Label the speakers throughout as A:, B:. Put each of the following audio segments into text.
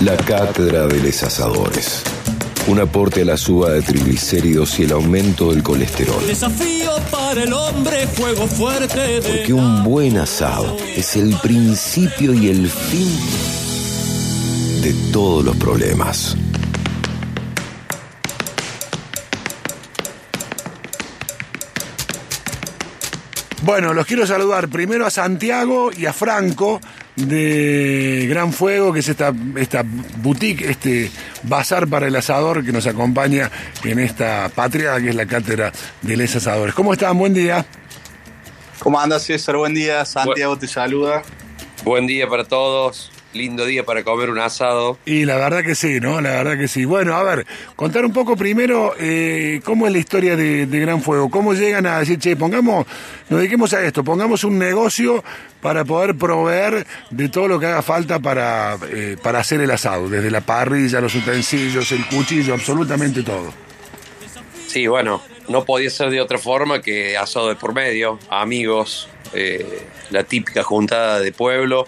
A: La cátedra de los asadores. Un aporte a la suba de triglicéridos y el aumento del colesterol.
B: Desafío para el hombre, fuego fuerte.
A: Porque un buen asado es el principio y el fin de todos los problemas.
C: Bueno, los quiero saludar primero a Santiago y a Franco de Gran Fuego, que es esta, esta boutique, este bazar para el asador que nos acompaña en esta patria, que es la cátedra de los asadores. ¿Cómo están? Buen día.
D: ¿Cómo andas, César? Buen día. Santiago te saluda.
E: Buen día para todos. Lindo día para comer un asado.
C: Y la verdad que sí, ¿no? La verdad que sí. Bueno, a ver, contar un poco primero eh, cómo es la historia de, de Gran Fuego. ¿Cómo llegan a decir, che, pongamos, nos dediquemos a esto, pongamos un negocio para poder proveer de todo lo que haga falta para, eh, para hacer el asado? Desde la parrilla, los utensilios, el cuchillo, absolutamente todo.
E: Sí, bueno, no podía ser de otra forma que asado de por medio, amigos, eh, la típica juntada de pueblo.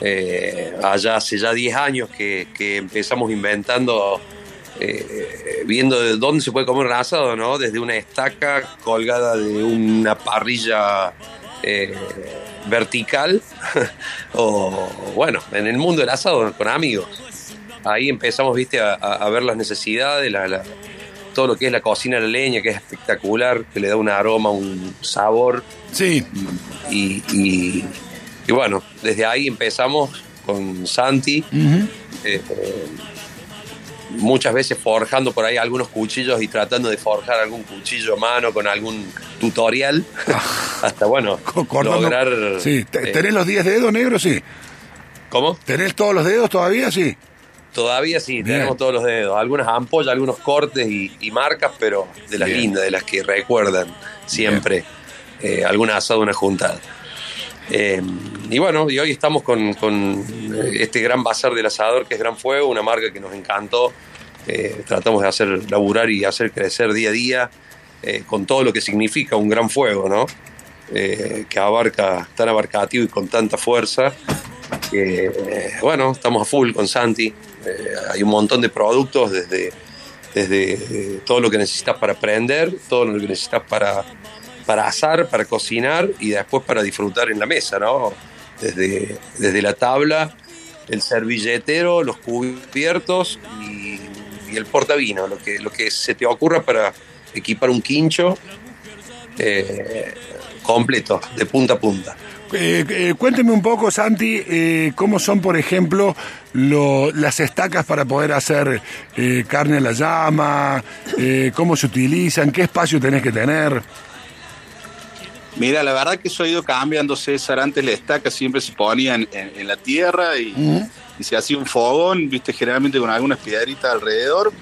E: Eh, allá hace ya 10 años que, que empezamos inventando, eh, viendo de dónde se puede comer un asado, ¿no? Desde una estaca colgada de una parrilla eh, vertical, o bueno, en el mundo del asado con amigos. Ahí empezamos, viste, a, a- ver las necesidades, la- la- todo lo que es la cocina a la leña, que es espectacular, que le da un aroma, un sabor.
C: Sí,
E: Y, y- y bueno, desde ahí empezamos con Santi, eh, eh, muchas veces forjando por ahí algunos cuchillos y tratando de forjar algún cuchillo a mano con algún tutorial, hasta bueno,
C: cortando-
E: lograr...
C: Sí, ¿Te-
E: eh,
C: ¿tenés los 10 dedos negros? Sí.
E: ¿Cómo?
C: ¿Tenés todos los dedos todavía? Sí.
E: Todavía sí,
C: Bien.
E: tenemos todos los dedos, algunas ampollas, algunos cortes y, y marcas, pero de las
C: Bien.
E: lindas, de las que recuerdan siempre eh, algún asado, una juntada. Eh, y bueno, y hoy estamos con, con, eh, este gran bazar del asador que es Gran Fuego, una marca que nos encantó. Eh, tratamos de hacer laburar y hacer crecer día a día eh, con todo lo que significa un gran fuego, ¿no? Que abarca, tan abarcativo y con tanta fuerza. Que, bueno, estamos a full con Santi. Hay un montón de productos desde, desde todo lo que necesitas para aprender, todo lo que necesitas para, para asar, para cocinar y después para disfrutar en la mesa, ¿no? Desde, desde la tabla, el servilletero, los cubiertos y, y el portavino, lo que, lo que se te ocurra para equipar un quincho eh, completo, de punta a punta.
C: Eh, eh, cuénteme un poco, Santi, cómo son, por ejemplo, lo- las estacas para poder hacer carne a la llama, cómo se utilizan, qué espacio tenés que tener.
D: Mira, la verdad que eso ha ido cambiando, César. Antes la estaca siempre se ponía en, en- en la tierra y, y se hacía un fogón, viste, generalmente con algunas piedritas alrededor.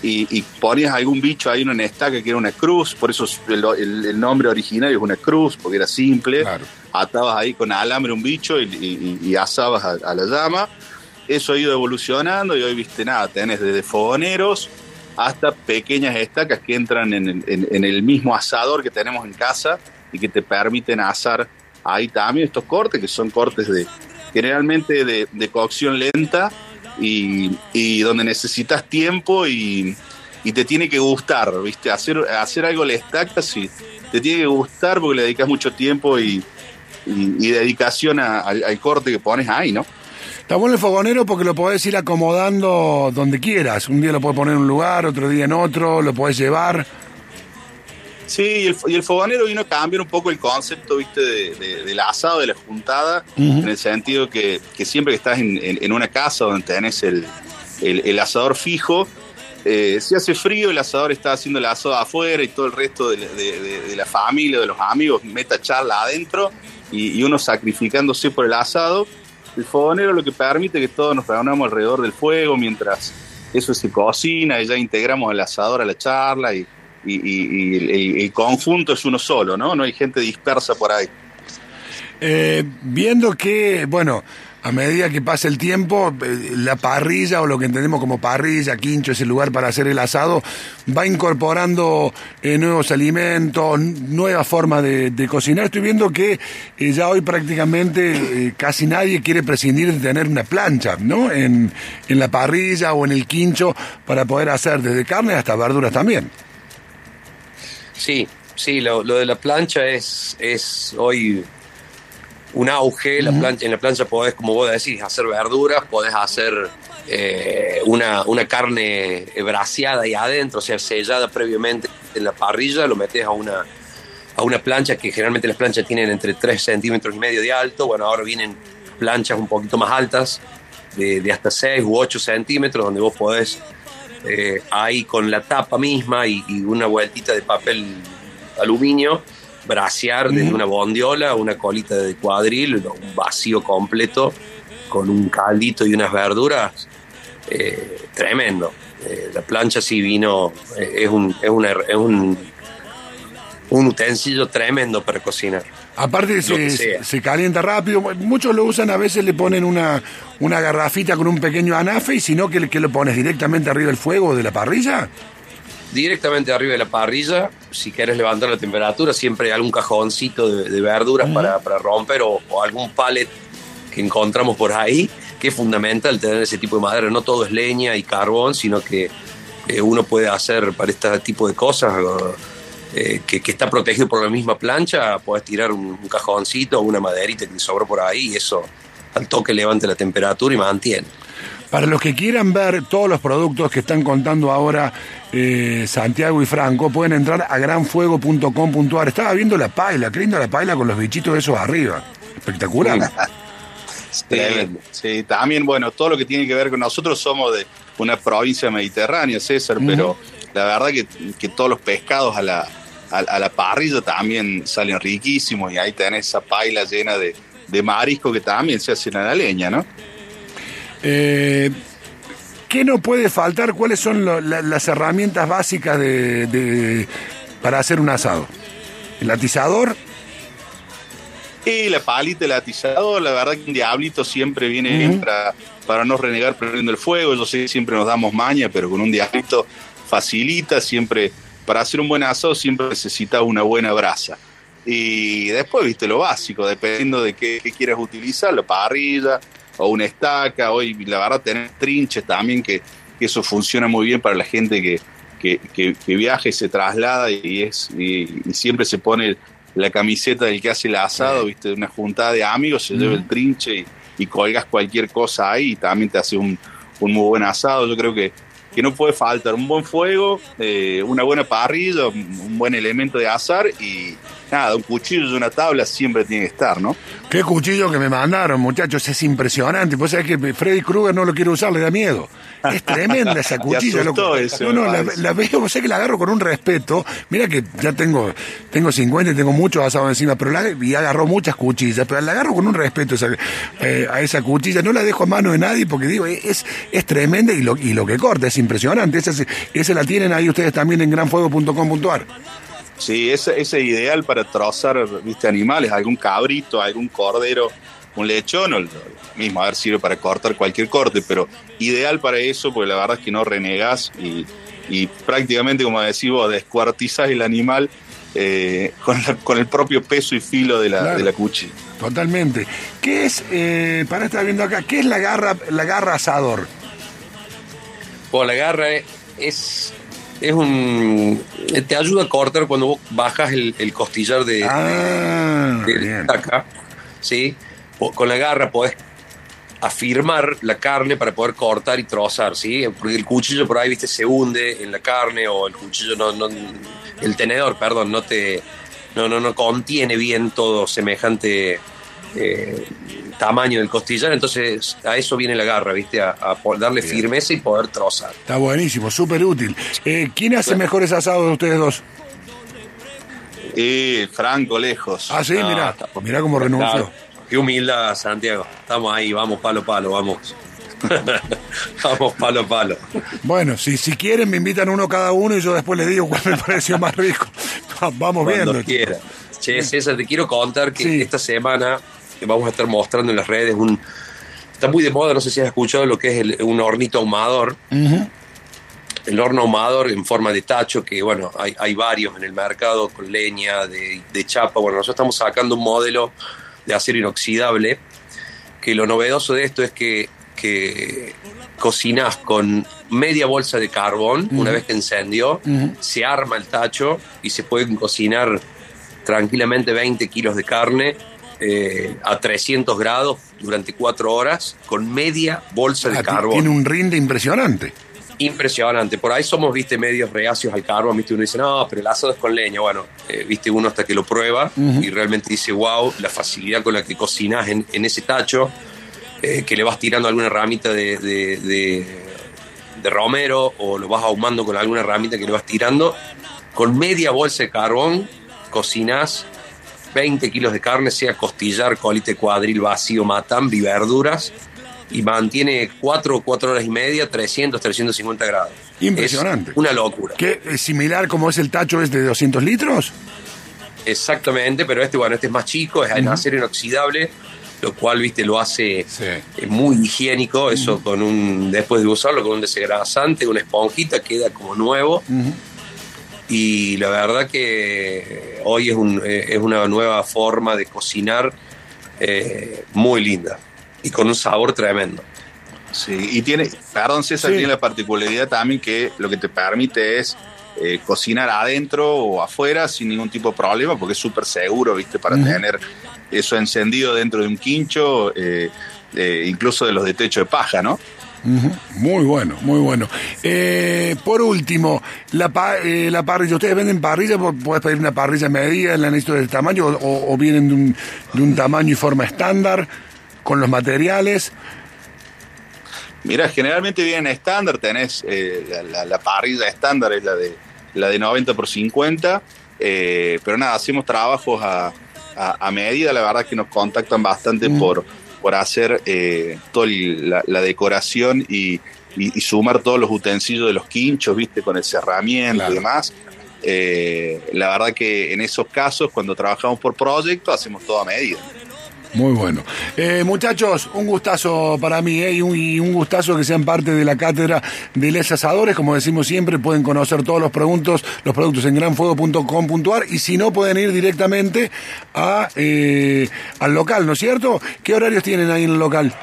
D: Y, y ponías algún bicho ahí en una estaca que era una cruz, por eso el, el- el nombre originario es una cruz, porque era simple.
C: Claro.
D: Atabas ahí con alambre un bicho y, asabas a, a la llama. Eso ha ido evolucionando y hoy, viste, nada, tenés desde fogoneros hasta pequeñas estacas que entran en en- en el mismo asador que tenemos en casa y que te permiten asar ahí también estos cortes, que son cortes de generalmente de, de cocción lenta y, y donde necesitas tiempo y, y te tiene que gustar, ¿viste? Hacer, hacer algo le estaca, sí, te tiene que gustar porque le dedicas mucho tiempo y, y- dedicación al, al corte que pones ahí, ¿no?
C: Está bueno el fogonero porque lo podés ir acomodando donde quieras. Un día lo podés poner en un lugar, otro día en otro, lo podés llevar.
D: Sí, y el, y el fogonero vino a cambiar un poco el concepto, viste, de- de- del asado, de la juntada, en el sentido que, que siempre que estás en, en- en una casa donde tenés el, el- el asador fijo, eh, si hace frío, el asador está haciendo el asado afuera y todo el resto de, la- de- de- de la familia, de los amigos, meta charla adentro y, y uno sacrificándose por el asado. El fogonero lo que permite que todos nos reunamos alrededor del fuego mientras eso se cocina y ya integramos el asador a la charla y, y- y- el, el- el conjunto es uno solo, ¿no? No hay gente dispersa por ahí.
C: Eh, viendo que, bueno, a medida que pasa el tiempo, eh, la parrilla o lo que entendemos como parrilla, quincho, ese lugar para hacer el asado, va incorporando eh, nuevos alimentos, nuevas formas de, cocinar. Estoy viendo que eh, ya hoy prácticamente casi nadie quiere prescindir de tener una plancha, ¿no? En, en la parrilla o en el quincho para poder hacer desde carne hasta verduras también.
E: Sí, sí, lo, lo de la plancha es, es hoy un auge. la plancha, en la plancha podés, como vos decís, hacer verduras, podés hacer eh, una, una, carne braseada ahí adentro, o sea, sellada previamente en la parrilla, lo metes a una, a una plancha que generalmente las planchas tienen entre 3 centímetros y medio de alto. Bueno, ahora vienen planchas un poquito más altas, de, hasta 6 u 8 centímetros, donde vos podés eh, ahí con la tapa misma y, y una vueltita de papel aluminio brasear desde una bondiola, una colita de cuadril, un vacío completo con un caldito y unas verduras, eh, tremendo. Eh, la plancha sí vino, eh, es, un, es, es un, un utensilio tremendo para cocinar.
C: Aparte se, se, calienta rápido, muchos lo usan, a veces le ponen una, una garrafita con un pequeño anafe y si no, que, que lo pones directamente arriba del fuego de la parrilla
E: directamente arriba de la parrilla. Si quieres levantar la temperatura, siempre hay algún cajoncito de, verduras para, romper o, algún palet que encontramos por ahí, que es fundamental tener ese tipo de madera. No todo es leña y carbón, sino que eh, uno puede hacer para este tipo de cosas eh, que, está protegido por la misma plancha, puedes tirar un, cajoncito o una maderita que te sobró por ahí y eso al toque levante la temperatura y mantiene.
C: Para los que quieran ver todos los productos que están contando ahora eh, Santiago y Franco, pueden entrar a granfuego.com.ar. Estaba viendo la paila, qué linda la paila con los bichitos esos arriba. Espectacular.
D: Sí, también, bueno, todo lo que tiene que ver con nosotros somos de una provincia mediterránea, César, pero la verdad que, todos los pescados a la, a, la parrilla también salen riquísimos y ahí tenés esa paila llena de, de marisco que también se hacen a la leña, ¿no?
C: Eh, ¿Qué no puede faltar? ¿Cuáles son las herramientas básicas de, para hacer un asado? ¿El atizador?
D: Y la palita, el atizador, la verdad que un diablito siempre viene bien para, para, no renegar prendiendo el fuego. Yo sé siempre nos damos maña, pero con un diablito facilita, siempre, para hacer un buen asado siempre necesita una buena brasa. Y después, viste, lo básico, dependiendo de qué, qué quieras utilizar, la parrilla, o una estaca, hoy la verdad tener trinches también, que, eso funciona muy bien para la gente que, que, viaja y se traslada y, es, y, siempre se pone la camiseta del que hace el asado, viste, una juntada de amigos, se lleva el trinche y, colgas cualquier cosa ahí y también te hace un, un muy buen asado. Yo creo que, que no puede faltar. Un buen fuego, eh, una buena parrilla, un buen elemento de asar y, nada, un cuchillo y una tabla siempre tiene que estar, ¿no?
C: Qué cuchillo que me mandaron, muchachos, es impresionante. Pues sabés que Freddy Krueger no lo quiere usar, le da miedo. Es tremenda esa cuchilla.
D: loco.
C: no, no, la, veo, sé que la agarro con un respeto. Mira que ya tengo, tengo 50 y tengo muchos asados encima, pero la, y agarró muchas cuchillas, pero la agarro con un respeto eh, a esa cuchilla. No la dejo a mano de nadie porque digo, es, es tremenda y lo, y lo que corta es impresionante. Esa, esa la tienen ahí ustedes también en granfuego.com.ar.
D: Sí, ese, es ideal para trozar ¿viste, animales, algún cabrito, algún cordero, un lechón, o mismo, a ver, sirve para cortar cualquier corte, pero ideal para eso, porque la verdad es que no renegas y, prácticamente, como decís vos, descuartizás el animal eh, con, el propio peso y filo de la, de la cuchilla.
C: Totalmente. ¿Qué es, eh, para estar viendo acá, qué es la garra, la garra asador?
E: Bueno, la garra es es un. Te ayuda a cortar cuando vos bajas el, costillar de,
C: ah,
E: acá. ¿sí? Con la garra podés afirmar la carne para poder cortar y trozar, ¿sí? Porque el cuchillo por ahí, viste, se hunde en la carne o el cuchillo no, no el tenedor, perdón, no te no, no, no contiene bien todo semejante eh, tamaño del costillar, entonces a eso viene la garra, ¿viste? A, darle firmeza y poder trozar.
C: Está buenísimo, súper útil. Eh, ¿Quién hace mejores asados de ustedes dos?
D: Franco, lejos.
C: Ah, sí, mira, mira cómo renunció.
E: Qué humildad, Santiago. Estamos ahí, vamos palo palo, vamos. vamos palo palo.
C: Bueno, si, si quieren me invitan uno cada uno y yo después les digo cuál me pareció más rico. vamos
E: Cuando
C: viendo.
E: quiera. Che, César, te quiero contar que esta semana vamos a estar mostrando en las redes un, está muy de moda, no sé si has escuchado lo que es el- un hornito ahumador. El horno ahumador en forma de tacho, que bueno, hay, hay varios en el mercado con leña, de, de chapa. Bueno, nosotros estamos sacando un modelo de acero inoxidable, que lo novedoso de esto es que, que cocinás con media bolsa de carbón, una vez que encendió, se arma el tacho y se pueden cocinar tranquilamente 20 kilos de carne eh, a 300 grados durante 4 horas con media bolsa de
C: Ah,
E: carbón.
C: Tiene un rinde impresionante.
E: Impresionante. Por ahí somos, viste, medios reacios al carbón, viste, uno dice, no, pero el asado es con leña. Bueno, eh, viste uno hasta que lo prueba y realmente dice, wow, la facilidad con la que cocinas en, en ese tacho, eh, que le vas tirando alguna ramita de, de- de- de romero o lo vas ahumando con alguna ramita que le vas tirando. Con media bolsa de carbón cocinas 20 kilos de carne, sea costillar, colite cuadril, vacío, y verduras, y mantiene 4 o 4 horas y media, 300, 350 grados.
C: Impresionante.
E: Es una locura.
C: ¿Qué es similar como es el tacho es de 200 litros?
E: Exactamente, pero este, bueno, este es más chico, es en acero inoxidable, lo cual, viste, lo hace
C: Sí.
E: eh, muy higiénico, eso con un, después de usarlo, con un desengrasante, una esponjita, queda como nuevo. Y la verdad que hoy es, un, eh, es una nueva forma de cocinar eh, muy linda y con un sabor tremendo.
D: Sí, y tiene, perdón César,
C: Sí.
D: tiene la particularidad también que lo que te permite es eh, cocinar adentro o afuera sin ningún tipo de problema, porque es súper seguro, ¿viste? Para tener eso encendido dentro de un quincho, eh, eh, incluso de los de techo de paja, ¿no?
C: Muy bueno, muy bueno. Eh, por último, la, pa- eh, la parrilla. ¿Ustedes venden parrilla? ¿Puedes pedir una parrilla medida? ¿La necesito de tamaño? ¿O, vienen de un, de un tamaño y forma estándar? ¿Con los materiales?
D: Mira, generalmente viene estándar, tenés eh, la, la- la parrilla estándar, es la de, la de 90 por 50, eh, pero nada, hacemos trabajos a, a- a medida, la verdad que nos contactan bastante por, por hacer eh, toda la, la decoración y, y- y sumar todos los utensilios de los quinchos, viste, con el cerramiento
C: Claro.
D: y demás. Eh, la verdad que en esos casos, cuando trabajamos por proyecto, hacemos todo a medida.
C: Muy bueno. Eh, muchachos, un gustazo para mí eh, y, un, gustazo que sean parte de la cátedra de Les Asadores. Como decimos siempre, pueden conocer todos los productos, los productos en granfuego.com.ar y si no, pueden ir directamente a, eh, al local, ¿no es cierto? ¿Qué horarios tienen ahí en el local?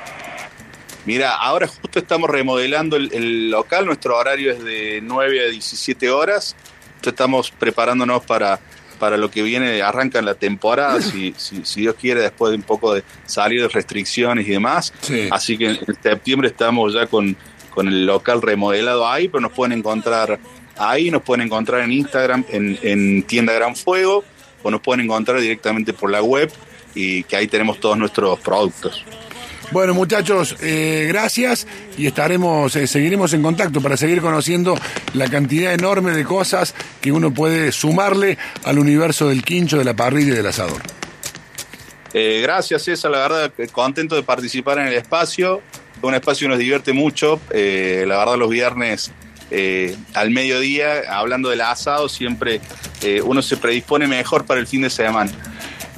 D: Mira, ahora justo estamos remodelando el, local, nuestro horario es de 9 a 17 horas, estamos preparándonos para, para lo que viene, arranca la temporada, si, si, si Dios quiere, después de un poco de salir de restricciones y demás.
C: Sí.
D: Así que en, en septiembre estamos ya con, con el local remodelado ahí, pero nos pueden encontrar ahí, nos pueden encontrar en Instagram, en, en Tienda Gran Fuego, o nos pueden encontrar directamente por la web y que ahí tenemos todos nuestros productos.
C: Bueno, muchachos, eh, gracias y estaremos, eh, seguiremos en contacto para seguir conociendo la cantidad enorme de cosas que uno puede sumarle al universo del quincho, de la parrilla y del asador.
D: Eh, gracias, César. La verdad, contento de participar en el espacio. Es un espacio que nos divierte mucho. La verdad, los viernes al mediodía, hablando del asado, siempre uno se predispone mejor para el fin de semana.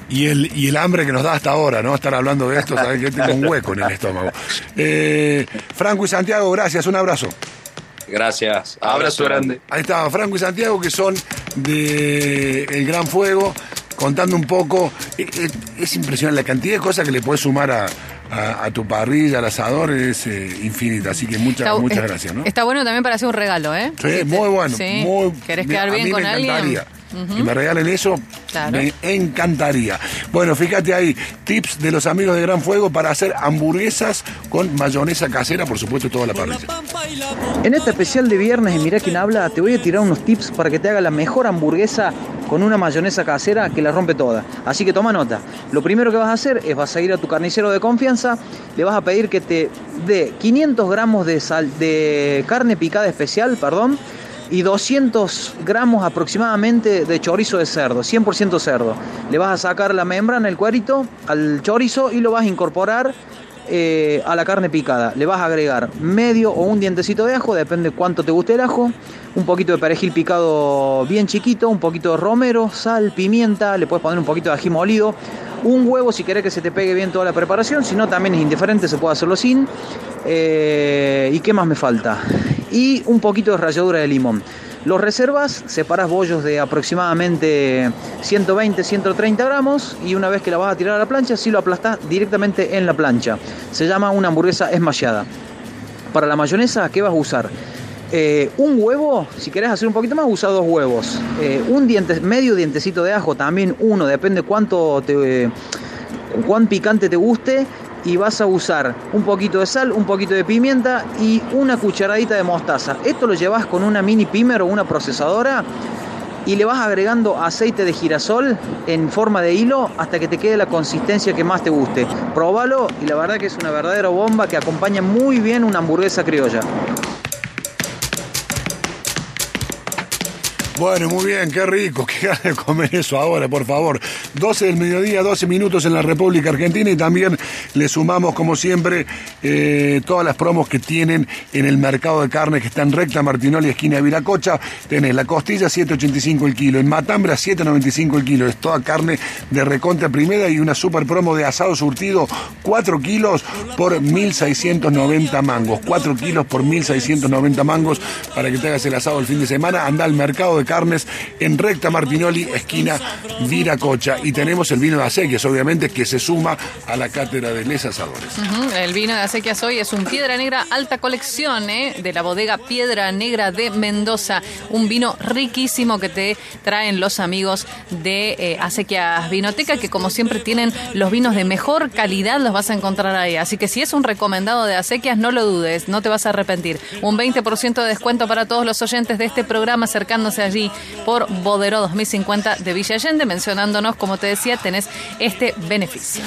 C: Y el, y el hambre que nos da hasta ahora, ¿no? Estar hablando de esto, sabes que tengo un hueco en el estómago. Eh, Franco y Santiago, gracias, un abrazo.
E: Gracias.
D: Abrazo grande.
C: Ahí está, Franco y Santiago, que son de El Gran Fuego, contando un poco. Eh, eh, Es impresionante la cantidad de cosas que le puedes sumar a, a- a tu parrilla, al asador, es eh, infinita. Así que muchas,
F: Está-
C: muchas gracias, ¿no?
F: Está bueno también para hacer un regalo, ¿eh?
C: Sí, muy bueno.
F: Sí.
C: Muy,
F: ¿Querés
C: me-
F: quedar
C: a
F: bien
C: mí
F: con
C: me
F: alguien?
C: encantaría. Que me regalen eso,
F: Claro.
C: me encantaría. Bueno, fíjate ahí, tips de los amigos de Gran Fuego para hacer hamburguesas con mayonesa casera, por supuesto, toda la parrilla.
G: En este especial de viernes en Mirá quién habla, te voy a tirar unos tips para que te haga la mejor hamburguesa con una mayonesa casera que la rompe toda. Así que toma nota. Lo primero que vas a hacer es vas a ir a tu carnicero de confianza, le vas a pedir que te dé 500 gramos de, sal, de carne picada especial, perdón, y 200 gramos aproximadamente de chorizo de cerdo, 100% cerdo. Le vas a sacar la membrana, el cuerito, al chorizo y lo vas a incorporar eh, a la carne picada. Le vas a agregar medio o un dientecito de ajo, depende cuánto te guste el ajo. Un poquito de perejil picado bien chiquito, un poquito de romero, sal, pimienta, le puedes poner un poquito de ají molido, Un huevo si querés que se te pegue bien toda la preparación, si no también es indiferente, se puede hacerlo sin. Eh, ¿Y qué más me falta? Y un poquito de ralladura de limón. Los reservas, separas bollos de aproximadamente 120, 130 gramos y una vez que la vas a tirar a la plancha, si lo aplastás directamente en la plancha. Se llama una hamburguesa esmallada. Para la mayonesa, ¿qué vas a usar? Eh, un huevo, si querés hacer un poquito más, usa dos huevos. Eh, un diente, medio dientecito de ajo, también uno, depende cuánto te, cuán picante te guste y vas a usar un poquito de sal, un poquito de pimienta y una cucharadita de mostaza. Esto lo llevas con una mini pimer o una procesadora y le vas agregando aceite de girasol en forma de hilo hasta que te quede la consistencia que más te guste. Próbalo y la verdad que es una verdadera bomba que acompaña muy bien una hamburguesa criolla.
C: Bueno, muy bien, qué rico, qué ganas de comer eso ahora, por favor. 12 del mediodía, 12 minutos en la República Argentina y también le sumamos, como siempre, eh, todas las promos que tienen en el mercado de carne que está en recta Martinoli, esquina Viracocha. Tenés la costilla 7.85 el kilo, en Matambra 7.95 el kilo. Es toda carne de recontra primera y una super promo de asado surtido 4 kilos por 1.690 mangos. 4 kilos por 1.690 mangos para que te hagas el asado el fin de semana. Anda al mercado de carnes en recta Martinoli, esquina Viracocha. Y tenemos el vino de acequias, obviamente, que se suma a la cátedra de les asadores.
F: El vino de acequias hoy es un Piedra Negra alta colección ¿eh? de la bodega Piedra Negra de Mendoza. Un vino riquísimo que te traen los amigos de eh, Acequias Vinoteca, que como siempre tienen los vinos de mejor calidad, los vas a encontrar ahí. Así que si es un recomendado de Acequias, no lo dudes, no te vas a arrepentir. Un 20% de descuento para todos los oyentes de este programa acercándose por Bodero 2050 de Villa Allende, mencionándonos, como te decía, tenés este beneficio.